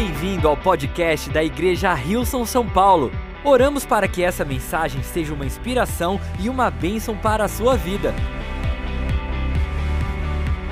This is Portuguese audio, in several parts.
Bem-vindo ao podcast da Igreja Rilson São Paulo. Oramos para que essa mensagem seja uma inspiração e uma bênção para a sua vida.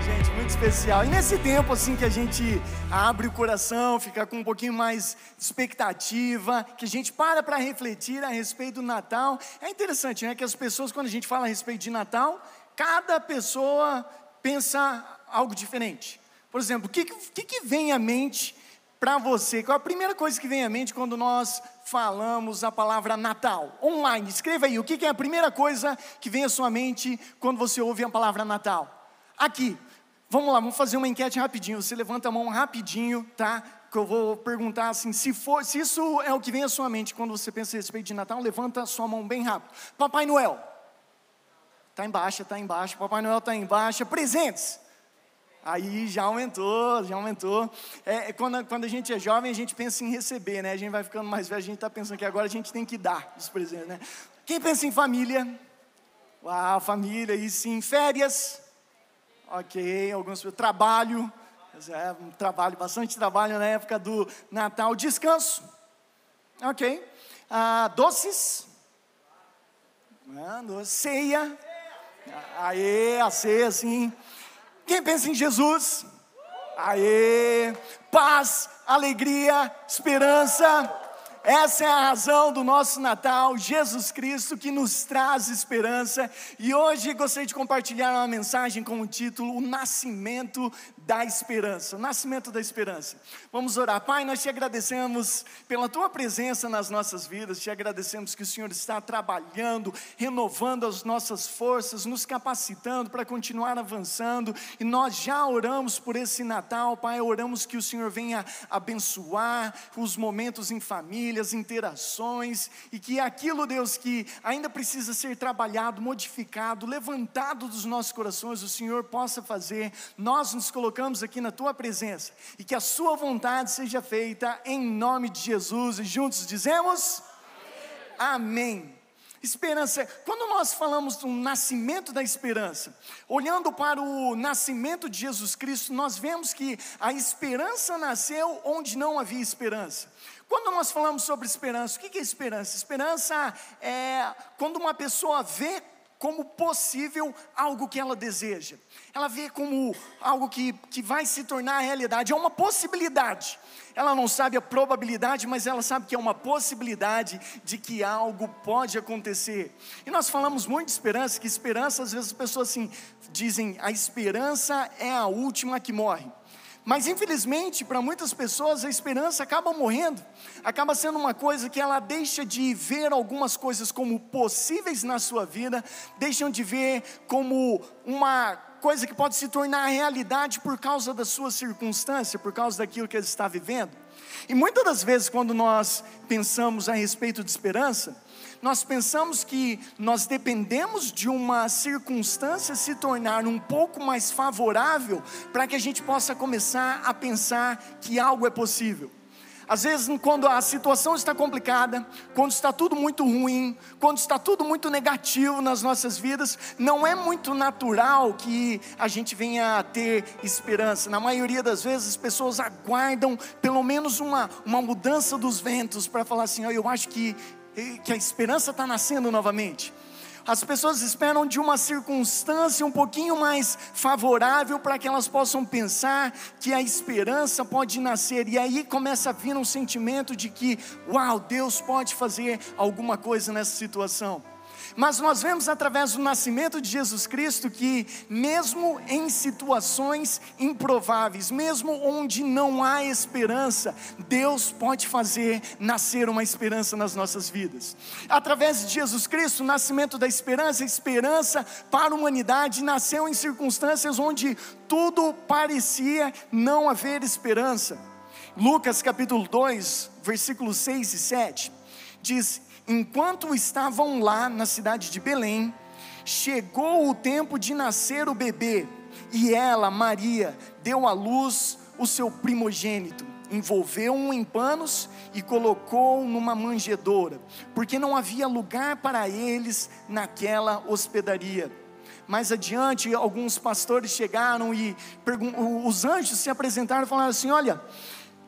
Gente, muito especial. E nesse tempo assim que a gente abre o coração, fica com um pouquinho mais de expectativa, que a gente para para refletir a respeito do Natal, é interessante, né, que as pessoas quando a gente fala a respeito de Natal, cada pessoa pensa algo diferente. Por exemplo, o que, que, que vem à mente para você? Qual a primeira coisa que vem à mente quando nós falamos a palavra Natal? Online, escreva aí, o que, é a primeira coisa que vem à sua mente quando você ouve a palavra Natal? Aqui, vamos lá, vamos fazer uma enquete rapidinho. Você levanta a mão rapidinho, tá? Que eu vou perguntar assim: se, for, se isso é o que vem à sua mente quando você pensa a respeito de Natal, levanta a sua mão bem rápido. Papai Noel. Está embaixo, está embaixo. Papai Noel está embaixo. Presentes. Aí já aumentou, já aumentou. É, quando, quando a gente é jovem, a gente pensa em receber, né? A gente vai ficando mais velho, a gente está pensando que agora a gente tem que dar os presentes, né? Quem pensa em família? Uau, família, e sim. Férias? Ok, alguns. Trabalho. É, trabalho, bastante trabalho na época do Natal. Descanso? Ok. Ah, doces? Ah, doce. Ceia? Aê, a ceia, sim. Quem pensa em Jesus? Aê! Paz, alegria, esperança. Essa é a razão do nosso Natal, Jesus Cristo que nos traz esperança. E hoje gostaria de compartilhar uma mensagem com o título O Nascimento da Esperança. O Nascimento da Esperança. Vamos orar. Pai, nós te agradecemos pela tua presença nas nossas vidas, te agradecemos que o Senhor está trabalhando, renovando as nossas forças, nos capacitando para continuar avançando. E nós já oramos por esse Natal, Pai, oramos que o Senhor venha abençoar os momentos em família famílias, interações, e que aquilo, Deus, que ainda precisa ser trabalhado, modificado, levantado dos nossos corações, o Senhor possa fazer. Nós nos colocamos aqui na tua presença e que a Sua vontade seja feita em nome de Jesus, e juntos dizemos: Amém. Amém. Esperança, quando nós falamos do nascimento da esperança, olhando para o nascimento de Jesus Cristo, nós vemos que a esperança nasceu onde não havia esperança. Quando nós falamos sobre esperança, o que é esperança? Esperança é quando uma pessoa vê como possível algo que ela deseja, ela vê como algo que, que vai se tornar realidade, é uma possibilidade. Ela não sabe a probabilidade, mas ela sabe que é uma possibilidade de que algo pode acontecer. E nós falamos muito de esperança, que esperança, às vezes as pessoas assim dizem, a esperança é a última que morre. Mas infelizmente, para muitas pessoas, a esperança acaba morrendo, acaba sendo uma coisa que ela deixa de ver algumas coisas como possíveis na sua vida, deixam de ver como uma coisa que pode se tornar realidade por causa da sua circunstância, por causa daquilo que ele está vivendo. E muitas das vezes, quando nós pensamos a respeito de esperança, nós pensamos que nós dependemos de uma circunstância se tornar um pouco mais favorável para que a gente possa começar a pensar que algo é possível. Às vezes, quando a situação está complicada, quando está tudo muito ruim, quando está tudo muito negativo nas nossas vidas, não é muito natural que a gente venha a ter esperança. Na maioria das vezes, as pessoas aguardam pelo menos uma, uma mudança dos ventos para falar assim: oh, eu acho que que a esperança está nascendo novamente. As pessoas esperam de uma circunstância um pouquinho mais favorável para que elas possam pensar que a esperança pode nascer, e aí começa a vir um sentimento de que, uau, Deus pode fazer alguma coisa nessa situação. Mas nós vemos através do nascimento de Jesus Cristo que, mesmo em situações improváveis, mesmo onde não há esperança, Deus pode fazer nascer uma esperança nas nossas vidas. Através de Jesus Cristo, o nascimento da esperança, a esperança para a humanidade nasceu em circunstâncias onde tudo parecia não haver esperança. Lucas capítulo 2, versículos 6 e 7 diz: enquanto estavam lá na cidade de Belém, chegou o tempo de nascer o bebê, e ela, Maria, deu à luz o seu primogênito, envolveu-o em panos e colocou numa manjedoura, porque não havia lugar para eles naquela hospedaria. Mais adiante, alguns pastores chegaram e os anjos se apresentaram e falaram assim: Olha,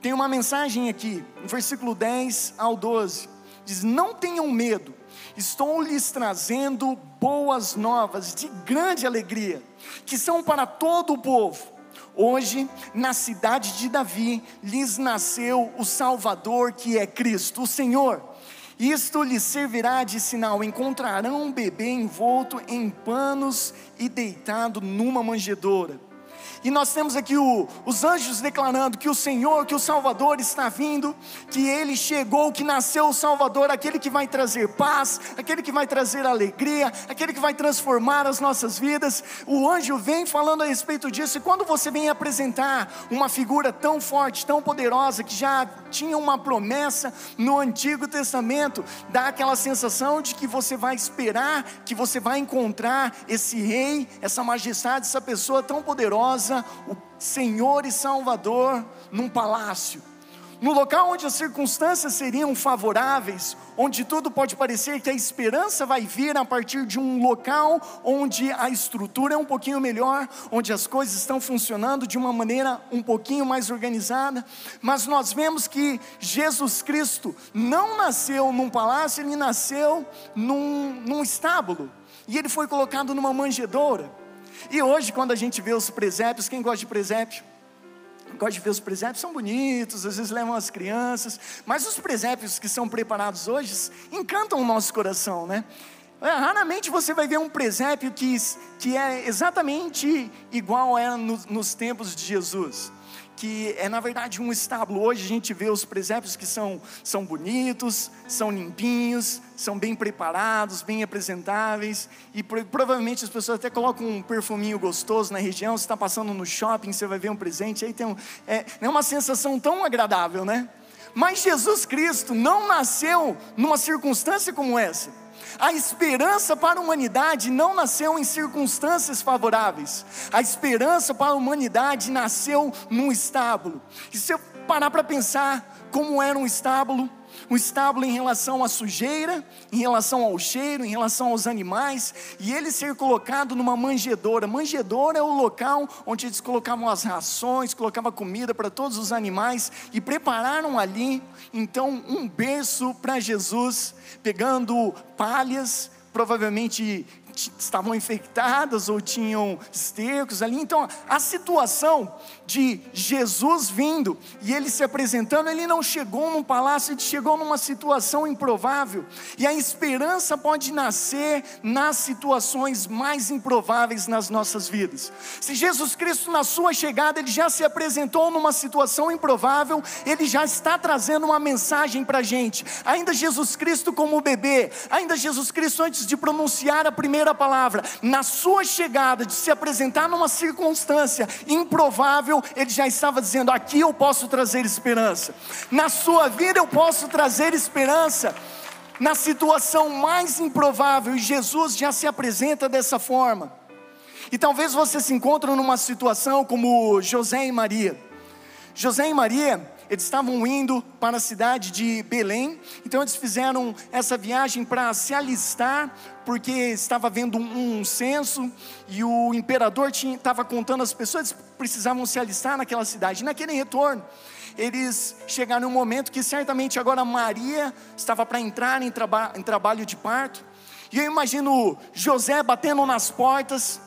Tem uma mensagem aqui, no versículo 10 ao 12. Diz: Não tenham medo, estou lhes trazendo boas novas de grande alegria, que são para todo o povo. Hoje, na cidade de Davi, lhes nasceu o Salvador, que é Cristo, o Senhor. Isto lhes servirá de sinal: encontrarão um bebê envolto em panos e deitado numa manjedoura. E nós temos aqui o, os anjos declarando que o Senhor, que o Salvador está vindo, que Ele chegou, que nasceu o Salvador, aquele que vai trazer paz, aquele que vai trazer alegria, aquele que vai transformar as nossas vidas. O anjo vem falando a respeito disso, e quando você vem apresentar uma figura tão forte, tão poderosa, que já tinha uma promessa no Antigo Testamento, dá aquela sensação de que você vai esperar, que você vai encontrar esse rei, essa majestade, essa pessoa tão poderosa o Senhor e Salvador num palácio, no local onde as circunstâncias seriam favoráveis, onde tudo pode parecer que a esperança vai vir a partir de um local onde a estrutura é um pouquinho melhor, onde as coisas estão funcionando de uma maneira um pouquinho mais organizada, mas nós vemos que Jesus Cristo não nasceu num palácio, ele nasceu num, num estábulo, e ele foi colocado numa manjedoura. E hoje, quando a gente vê os presépios, quem gosta de presépio? Gosta de ver os presépios, são bonitos, às vezes levam as crianças, mas os presépios que são preparados hoje encantam o nosso coração, né? É, raramente você vai ver um presépio que, que é exatamente igual era no, nos tempos de Jesus que é na verdade um estábulo. Hoje a gente vê os presépios que são, são bonitos, são limpinhos, são bem preparados, bem apresentáveis, e provavelmente as pessoas até colocam um perfuminho gostoso na região. Você está passando no shopping, você vai ver um presente, aí tem um, é, é uma sensação tão agradável, né? Mas Jesus Cristo não nasceu numa circunstância como essa. A esperança para a humanidade não nasceu em circunstâncias favoráveis. A esperança para a humanidade nasceu num estábulo. E se eu parar para pensar como era um estábulo, um estábulo em relação à sujeira, em relação ao cheiro, em relação aos animais, e ele ser colocado numa manjedoura. Manjedoura é o local onde eles colocavam as rações, colocavam comida para todos os animais e prepararam ali então um berço para Jesus, pegando palhas, provavelmente estavam infectadas ou tinham estercos ali. Então, a situação de Jesus vindo e ele se apresentando, ele não chegou num palácio, ele chegou numa situação improvável. E a esperança pode nascer nas situações mais improváveis nas nossas vidas. Se Jesus Cristo, na sua chegada, ele já se apresentou numa situação improvável, ele já está trazendo uma mensagem para a gente. Ainda Jesus Cristo como bebê, ainda Jesus Cristo antes de pronunciar a primeira primeira palavra, na sua chegada, de se apresentar numa circunstância improvável, ele já estava dizendo: aqui eu posso trazer esperança, na sua vida eu posso trazer esperança. Na situação mais improvável, e Jesus já se apresenta dessa forma. E talvez você se encontre numa situação como José e Maria. José e Maria, eles estavam indo para a cidade de Belém, então eles fizeram essa viagem para se alistar, porque estava havendo um, censo e o imperador estava contando as pessoas que precisavam se alistar naquela cidade. naquele retorno, eles chegaram em um momento que certamente agora Maria estava para entrar em, traba em trabalho de parto, e eu imagino José batendo nas portas,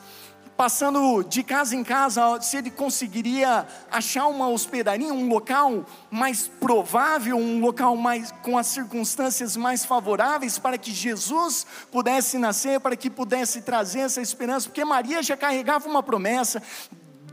passando de casa em casa, se ele conseguiria achar uma hospedaria, um local mais provável, um local mais com as circunstâncias mais favoráveis para que Jesus pudesse nascer, para que pudesse trazer essa esperança, porque Maria já carregava uma promessa,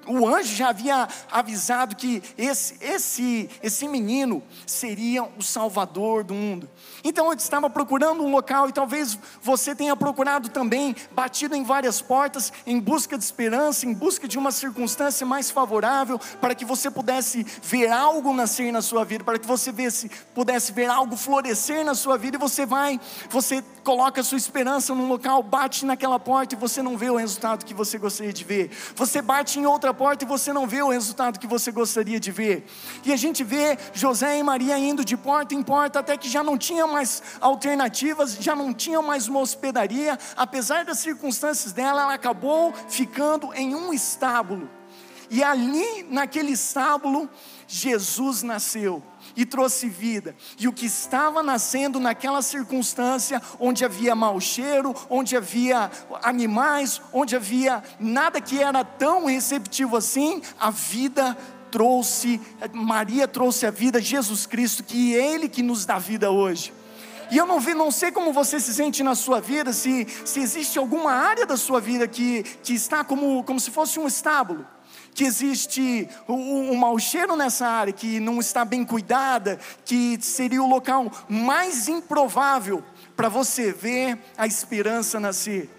o anjo já havia avisado que esse, esse, esse menino seria o salvador do mundo. Então eu estava procurando um local e talvez você tenha procurado também, batido em várias portas, em busca de esperança, em busca de uma circunstância mais favorável, para que você pudesse ver algo nascer na sua vida, para que você vesse, pudesse ver algo florescer na sua vida, e você vai, você coloca a sua esperança num local, bate naquela porta e você não vê o resultado que você gostaria de ver. Você bate em outra porta e você não vê o resultado que você gostaria de ver. E a gente vê José e Maria indo de porta em porta até que já não tinha mais alternativas, já não tinha mais uma hospedaria, apesar das circunstâncias dela, ela acabou ficando em um estábulo. E ali, naquele estábulo, Jesus nasceu e trouxe vida. E o que estava nascendo naquela circunstância, onde havia mau cheiro, onde havia animais, onde havia nada que era tão receptivo assim, a vida trouxe, Maria trouxe a vida, Jesus Cristo, que é Ele que nos dá vida hoje. E eu não, vi, não sei como você se sente na sua vida, se, se existe alguma área da sua vida que, que está como, como se fosse um estábulo que existe um, um mau cheiro nessa área, que não está bem cuidada, que seria o local mais improvável para você ver a esperança nascer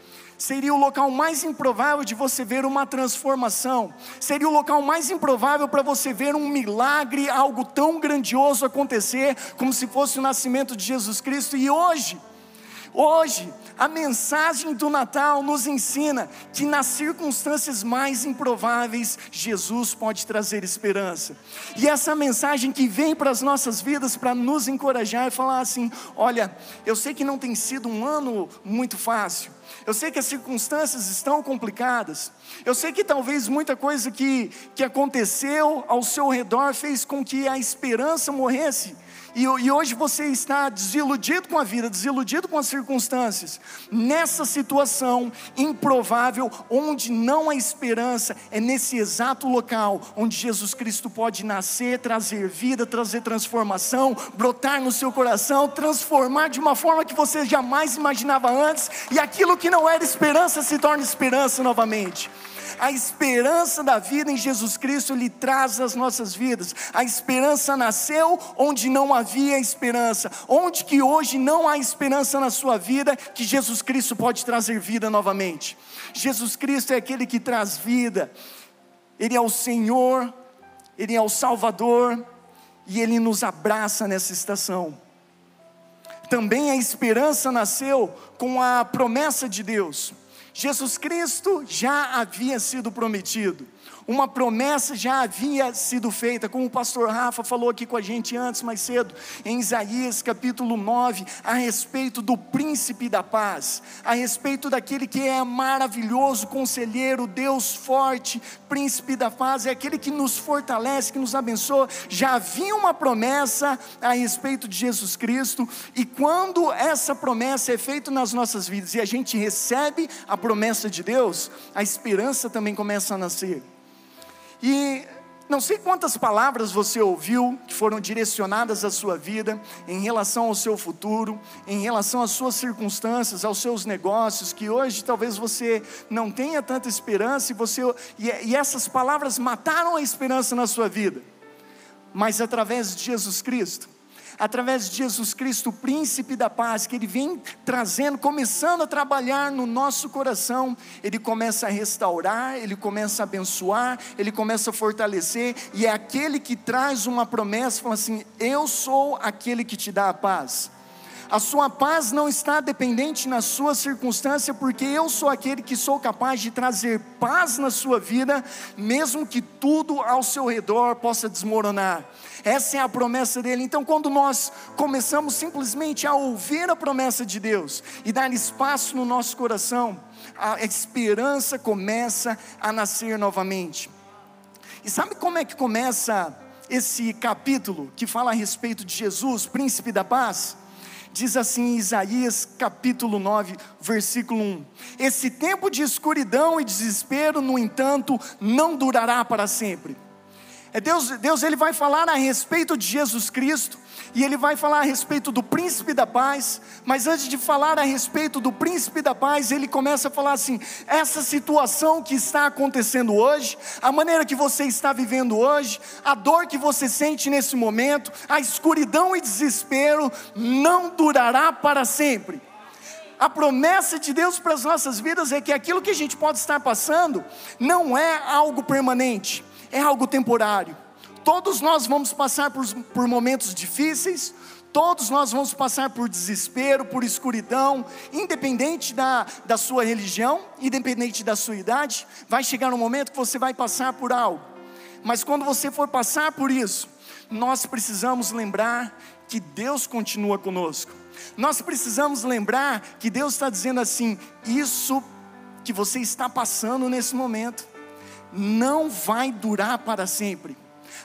seria o local mais improvável de você ver uma transformação, seria o local mais improvável para você ver um milagre, algo tão grandioso acontecer, como se fosse o nascimento de Jesus Cristo, e hoje, Hoje, a mensagem do Natal nos ensina que nas circunstâncias mais improváveis, Jesus pode trazer esperança. E essa mensagem que vem para as nossas vidas para nos encorajar e falar assim: olha, eu sei que não tem sido um ano muito fácil. Eu sei que as circunstâncias estão complicadas. Eu sei que talvez muita coisa que, que aconteceu ao seu redor fez com que a esperança morresse e, e hoje você está desiludido com a vida, desiludido com as circunstâncias, nessa situação improvável, onde não há esperança, é nesse exato local onde Jesus Cristo pode nascer, trazer vida, trazer transformação, brotar no seu coração, transformar de uma forma que você jamais imaginava antes, e aquilo que não era esperança se torna esperança novamente a esperança da vida em Jesus Cristo Ele traz às nossas vidas. A esperança nasceu onde não havia esperança, onde que hoje não há esperança na sua vida, que Jesus Cristo pode trazer vida novamente. Jesus Cristo é aquele que traz vida, Ele é o Senhor, Ele é o Salvador, e Ele nos abraça nessa estação. Também a esperança nasceu com a promessa de Deus. Jesus Cristo já havia sido prometido uma promessa já havia sido feita, como o pastor Rafa falou aqui com a gente antes, mais cedo, em Isaías capítulo 9, a respeito do príncipe da paz, a respeito daquele que é maravilhoso, conselheiro, Deus forte, príncipe da paz, é aquele que nos fortalece, que nos abençoa. Já havia uma promessa a respeito de Jesus Cristo, e quando essa promessa é feita nas nossas vidas e a gente recebe a promessa de Deus, a esperança também começa a nascer. E não sei quantas palavras você ouviu que foram direcionadas à sua vida, em relação ao seu futuro, em relação às suas circunstâncias, aos seus negócios, que hoje talvez você não tenha tanta esperança e, você, e, e essas palavras mataram a esperança na sua vida. Mas através de Jesus Cristo, através de Jesus Cristo, príncipe da paz, que ele vem trazendo, começando a trabalhar no nosso coração, ele começa a restaurar, ele começa a abençoar, ele começa a fortalecer, e é aquele que traz uma promessa, fala assim: Eu sou aquele que te dá a paz. A sua paz não está dependente na sua circunstância, porque eu sou aquele que sou capaz de trazer paz na sua vida, mesmo que tudo ao seu redor possa desmoronar. Essa é a promessa dele. Então, quando nós começamos simplesmente a ouvir a promessa de Deus e dar espaço no nosso coração, a esperança começa a nascer novamente. E sabe como é que começa esse capítulo que fala a respeito de Jesus, príncipe da paz? Diz assim em Isaías capítulo 9, versículo 1: Esse tempo de escuridão e desespero, no entanto, não durará para sempre. É Deus, Deus ele vai falar a respeito de Jesus Cristo, e ele vai falar a respeito do príncipe da paz, mas antes de falar a respeito do príncipe da paz, ele começa a falar assim: essa situação que está acontecendo hoje, a maneira que você está vivendo hoje, a dor que você sente nesse momento, a escuridão e desespero, não durará para sempre. A promessa de Deus para as nossas vidas é que aquilo que a gente pode estar passando não é algo permanente, é algo temporário. Todos nós vamos passar por, por momentos difíceis, todos nós vamos passar por desespero, por escuridão, independente da, da sua religião, independente da sua idade, vai chegar um momento que você vai passar por algo. Mas quando você for passar por isso, nós precisamos lembrar que Deus continua conosco. Nós precisamos lembrar que Deus está dizendo assim: isso que você está passando nesse momento, não vai durar para sempre.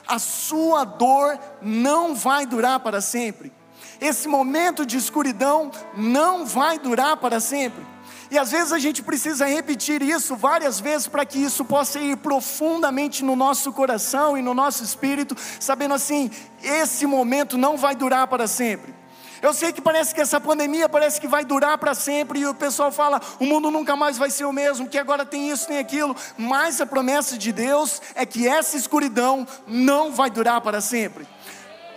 A sua dor não vai durar para sempre. Esse momento de escuridão não vai durar para sempre. E às vezes a gente precisa repetir isso várias vezes para que isso possa ir profundamente no nosso coração e no nosso espírito, sabendo assim: esse momento não vai durar para sempre. Eu sei que parece que essa pandemia parece que vai durar para sempre, e o pessoal fala: o mundo nunca mais vai ser o mesmo, que agora tem isso, tem aquilo, mas a promessa de Deus é que essa escuridão não vai durar para sempre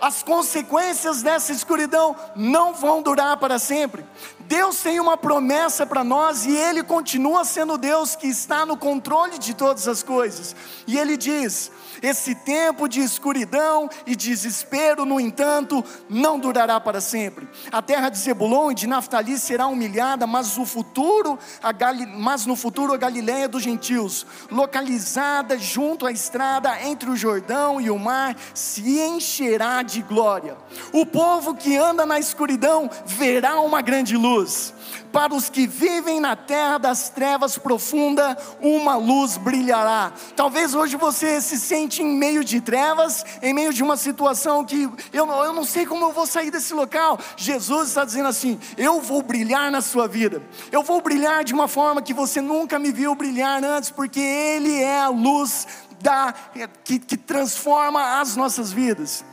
as consequências dessa escuridão não vão durar para sempre. Deus tem uma promessa para nós e Ele continua sendo Deus que está no controle de todas as coisas. E Ele diz: esse tempo de escuridão e desespero, no entanto, não durará para sempre. A terra de Zebulon e de Naftali será humilhada, mas o futuro, a mas no futuro a Galiléia dos gentios, localizada junto à estrada entre o Jordão e o mar, se encherá de glória. O povo que anda na escuridão verá uma grande luz para os que vivem na terra das trevas profunda, uma luz brilhará. Talvez hoje você se sente em meio de trevas, em meio de uma situação que eu, eu não sei como eu vou sair desse local. Jesus está dizendo assim: eu vou brilhar na sua vida, eu vou brilhar de uma forma que você nunca me viu brilhar antes, porque Ele é a luz da, que, que transforma as nossas vidas.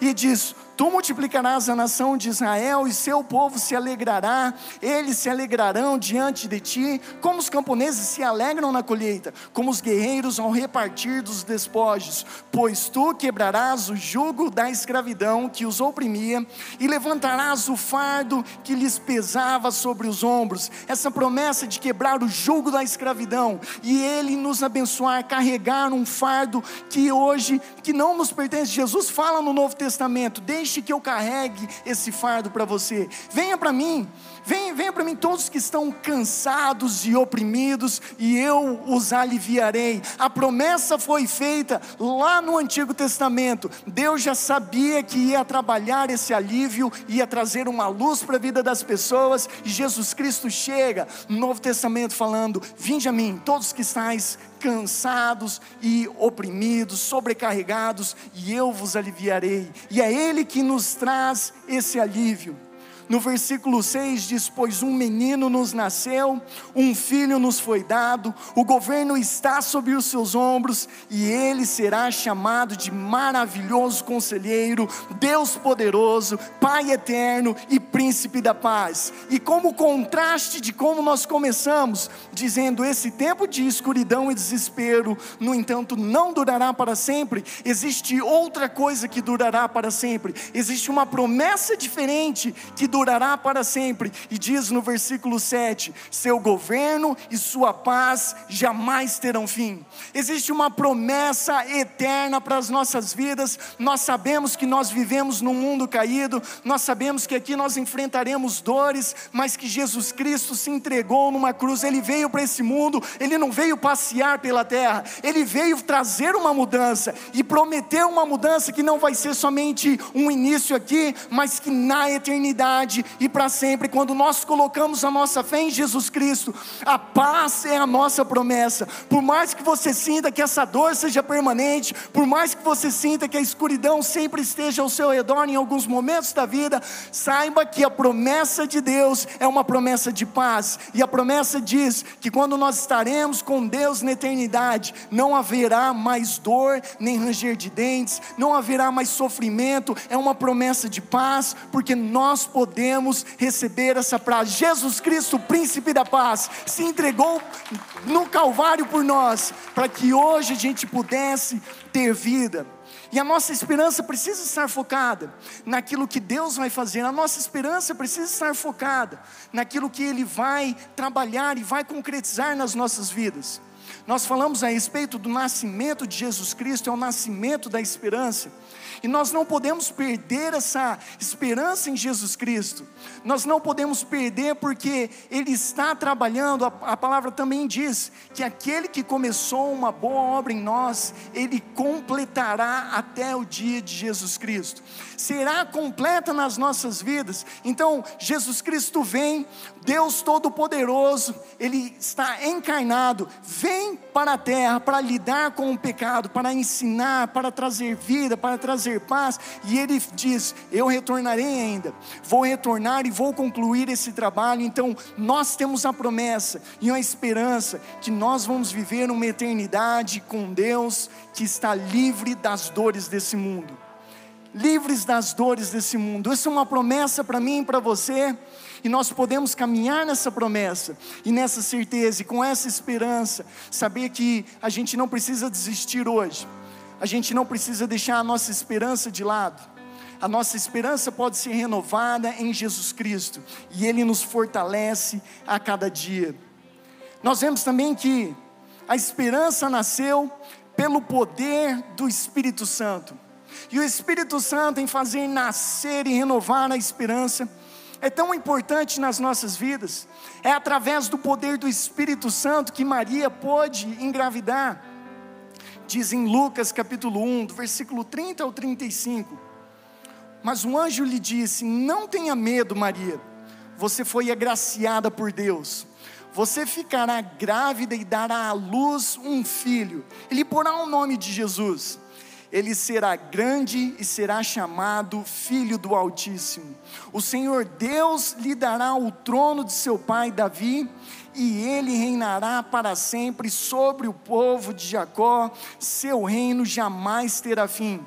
E diz: Tu multiplicarás a nação de Israel e seu povo se alegrará, eles se alegrarão diante de ti, como os camponeses se alegram na colheita, como os guerreiros ao repartir dos despojos, pois tu quebrarás o jugo da escravidão que os oprimia e levantarás o fardo que lhes pesava sobre os ombros. Essa promessa de quebrar o jugo da escravidão e ele nos abençoar, carregar um fardo que hoje que não nos pertence. Jesus fala no Novo Testamento: deixe deixe que eu carregue esse fardo para você. Venha para mim, venha, venha para mim todos que estão cansados e oprimidos, e eu os aliviarei. A promessa foi feita lá no Antigo Testamento. Deus já sabia que ia trabalhar esse alívio, ia trazer uma luz para a vida das pessoas, e Jesus Cristo chega no Novo Testamento falando: Vinde a mim, todos que estáis cansados e oprimidos, sobrecarregados, e eu vos aliviarei. E é Ele que nos traz esse alívio. No versículo 6 diz: Pois um menino nos nasceu, um filho nos foi dado, o governo está sobre os seus ombros, e ele será chamado de maravilhoso conselheiro, Deus poderoso, Pai eterno e príncipe da paz. E como contraste de como nós começamos, dizendo: esse tempo de escuridão e desespero, no entanto, não durará para sempre, existe outra coisa que durará para sempre, existe uma promessa diferente que durará para sempre. E diz no versículo 7: seu governo e sua paz jamais terão fim. Existe uma promessa eterna para as nossas vidas. Nós sabemos que nós vivemos num mundo caído, nós sabemos que aqui nós enfrentaremos dores, mas que Jesus Cristo se entregou numa cruz, ele veio para esse mundo, ele não veio passear pela terra, ele veio trazer uma mudança e prometeu uma mudança que não vai ser somente um início aqui, mas que na eternidade eternidade e para sempre. Quando nós colocamos a nossa fé em Jesus Cristo, a paz é a nossa promessa. Por mais que você sinta que essa dor seja permanente, por mais que você sinta que a escuridão sempre esteja ao seu redor em alguns momentos da vida, saiba que a promessa de Deus é uma promessa de paz. E a promessa diz que quando nós estaremos com Deus na eternidade, não haverá mais dor, nem ranger de dentes, não haverá mais sofrimento. É uma promessa de paz, porque nós podemos podemos receber essa paz. Jesus Cristo, príncipe da paz, se entregou no Calvário por nós, para que hoje a gente pudesse ter vida. E a nossa esperança precisa estar focada naquilo que Deus vai fazer, a nossa esperança precisa estar focada naquilo que Ele vai trabalhar e vai concretizar nas nossas vidas. Nós falamos a respeito do nascimento de Jesus Cristo, é o nascimento da esperança. E nós não podemos perder essa esperança em Jesus Cristo. Nós não podemos perder porque Ele está trabalhando. A, a, palavra também diz que aquele que começou uma boa obra em nós, Ele completará até o dia de Jesus Cristo. Será completa nas nossas vidas. Então, Jesus Cristo vem, Deus Todo-Poderoso, Ele está encarnado, vem para a terra para lidar com o pecado, para ensinar, para trazer vida, para trazer paz, e ele diz: Eu retornarei ainda, vou retornar e vou concluir esse trabalho. Então, nós temos a promessa e a esperança que nós vamos viver uma eternidade com Deus que está livre das dores desse mundo. Livres das dores desse mundo. Isso é uma promessa para mim e para você e nós podemos caminhar nessa promessa e nessa certeza e com essa esperança, saber que a gente não precisa desistir hoje, a gente não precisa deixar a nossa esperança de lado. A nossa esperança pode ser renovada em Jesus Cristo e Ele nos fortalece a cada dia. Nós vemos também que a esperança nasceu pelo poder do Espírito Santo. E o Espírito Santo, em fazer nascer e renovar a esperança, é tão importante nas nossas vidas. É através do poder do Espírito Santo que Maria pôde engravidar. Diz em Lucas capítulo 1, do versículo 30 ao 35. Mas um anjo lhe disse: Não tenha medo, Maria, você foi agraciada por Deus. Você ficará grávida e dará à luz um filho. Ele porá o nome de Jesus ele será grande e será chamado Filho do Altíssimo. O Senhor Deus lhe dará o trono de seu pai Davi, e ele reinará para sempre sobre o povo de Jacó, seu reino jamais terá fim.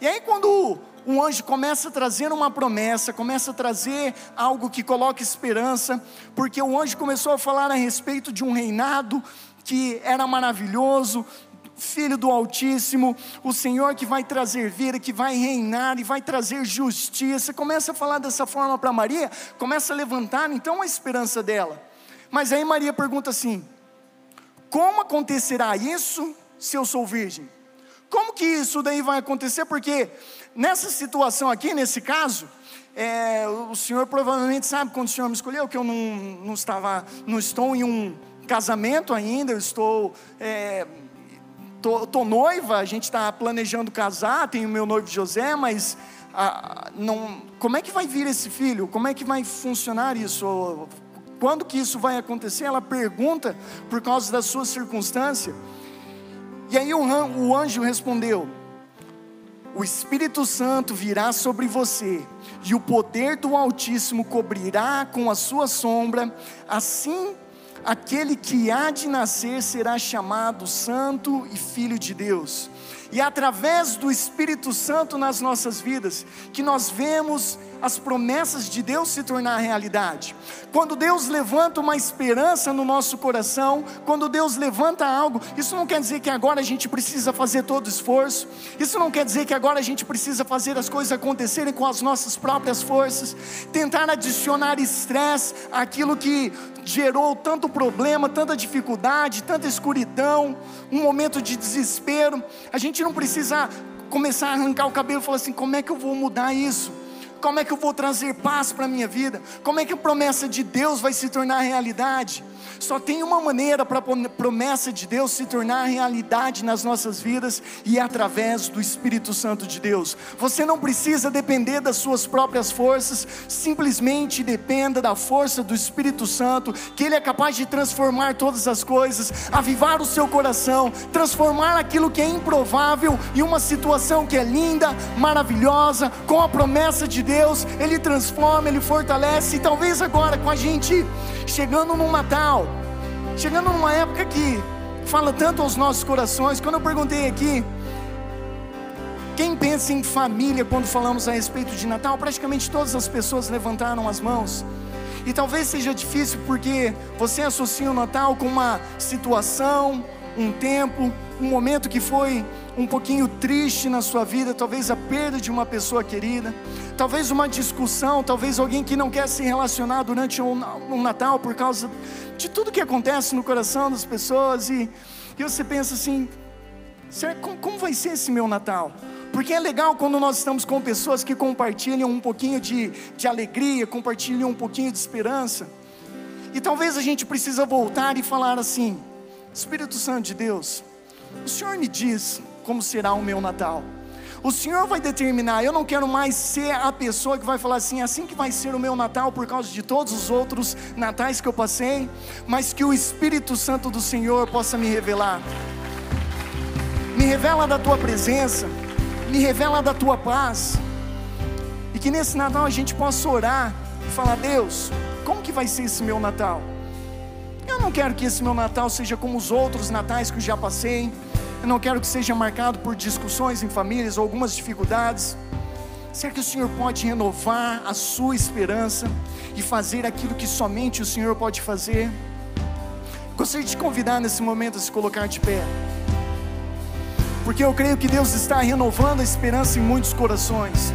E aí, quando um anjo começa a trazer uma promessa, começa a trazer algo que coloca esperança, porque o anjo começou a falar a respeito de um reinado que era maravilhoso, Filho do Altíssimo, o Senhor que vai trazer vida, que vai reinar e vai trazer justiça. Começa a falar dessa forma para Maria, começa a levantar então a esperança dela. Mas aí Maria pergunta assim: como acontecerá isso se eu sou virgem? Como que isso daí vai acontecer? Porque nessa situação aqui, nesse caso, é, o senhor provavelmente sabe quando o senhor me escolheu que eu não, não estava, não estou em um casamento ainda, eu estou é, tô, tô noiva, a gente está planejando casar, tenho meu noivo José, mas ah, não, como é que vai vir esse filho? Como é que vai funcionar isso? Quando que isso vai acontecer? Ela pergunta por causa da sua circunstância. E aí o, anjo respondeu: O Espírito Santo virá sobre você, e o poder do Altíssimo cobrirá com a sua sombra, assim aquele que há de nascer será chamado Santo e Filho de Deus. E é através do Espírito Santo nas nossas vidas que nós vemos as promessas de Deus se tornar realidade. Quando Deus levanta uma esperança no nosso coração, quando Deus levanta algo, isso não quer dizer que agora a gente precisa fazer todo esforço, isso não quer dizer que agora a gente precisa fazer as coisas acontecerem com as nossas próprias forças, tentar adicionar estresse àquilo que gerou tanto problema, tanta dificuldade, tanta escuridão, um momento de desespero. A gente não precisa começar a arrancar o cabelo e falar assim: como é que eu vou mudar isso? Como é que eu vou trazer paz para a minha vida? Como é que a promessa de Deus vai se tornar realidade? Só tem uma maneira para a promessa de Deus se tornar realidade nas nossas vidas e é através do Espírito Santo de Deus. Você não precisa depender das suas próprias forças, simplesmente dependa da força do Espírito Santo, que Ele é capaz de transformar todas as coisas, avivar o seu coração, transformar aquilo que é improvável em uma situação que é linda, maravilhosa, com a promessa de Deus, Ele transforma, Ele fortalece, e talvez agora com a gente chegando no Natal, chegando numa época que fala tanto aos nossos corações. Quando eu perguntei aqui, quem pensa em família quando falamos a respeito de Natal, praticamente todas as pessoas levantaram as mãos. E talvez seja difícil porque você associa o Natal com uma situação, um tempo, um momento que foi um pouquinho triste na sua vida, talvez a perda de uma pessoa querida, talvez uma discussão, talvez alguém que não quer se relacionar durante um, Natal por causa de tudo que acontece no coração das pessoas, e, e você pensa assim: será, como, como vai ser esse meu Natal? Porque é legal quando nós estamos com pessoas que compartilham um pouquinho de, de alegria, compartilham um pouquinho de esperança. E talvez a gente precisa voltar e falar assim: Espírito Santo de Deus, o Senhor me diz como será o meu Natal. O Senhor vai determinar. Eu não quero mais ser a pessoa que vai falar assim, assim que vai ser o meu Natal por causa de todos os outros natais que eu passei, mas que o Espírito Santo do Senhor possa me revelar. Me revela da tua presença, me revela da tua paz. E que nesse Natal a gente possa orar e falar: Deus, como que vai ser esse meu Natal? Eu não quero que esse meu Natal seja como os outros natais que eu já passei. Não quero que seja marcado por discussões em famílias ou algumas dificuldades. Será que o Senhor pode renovar a sua esperança e fazer aquilo que somente o Senhor pode fazer? Gostaria de te convidar nesse momento a se colocar de pé. Porque eu creio que Deus está renovando a esperança em muitos corações.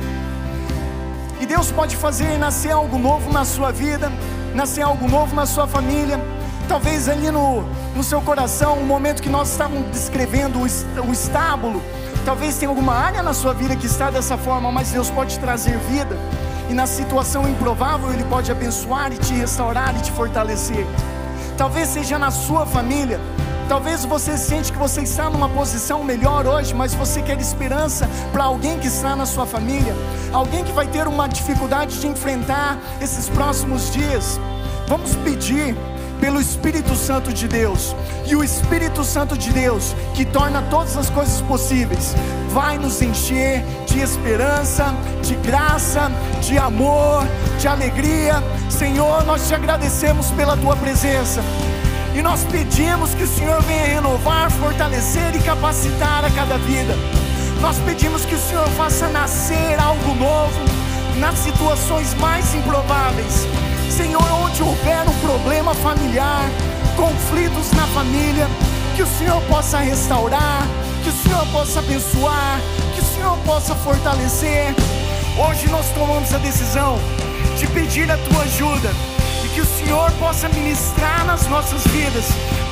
E Deus pode fazer nascer algo novo na sua vida, nascer algo novo na sua família. Talvez ali no, no seu coração, o momento que nós estávamos descrevendo o, estábulo, talvez tenha alguma área na sua vida que está dessa forma, mas Deus pode trazer vida. E na situação improvável, Ele pode abençoar e te restaurar e te fortalecer. Talvez seja na sua família, Talvez você sente que você está numa posição melhor hoje, mas você quer esperança para alguém que está na sua família, alguém que vai ter uma dificuldade de enfrentar esses próximos dias. Vamos pedir pelo Espírito Santo de Deus. E o Espírito Santo de Deus, que torna todas as coisas possíveis, vai nos encher de esperança, de graça, de amor, de alegria. Senhor, nós te agradecemos pela tua presença. E nós pedimos que o Senhor venha renovar, fortalecer e capacitar a cada vida. Nós pedimos que o Senhor faça nascer algo novo nas situações mais improváveis Senhor, onde houver um problema familiar, conflitos na família, que o Senhor possa restaurar, que o Senhor possa abençoar, que o Senhor possa fortalecer. Hoje nós tomamos a decisão de pedir a tua ajuda e que o Senhor possa ministrar nas nossas vidas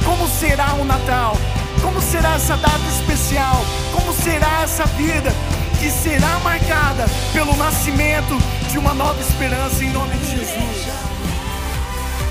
como será o Natal, como será essa data especial, como será essa vida que será marcada pelo nascimento de uma nova esperança em nome de Jesus.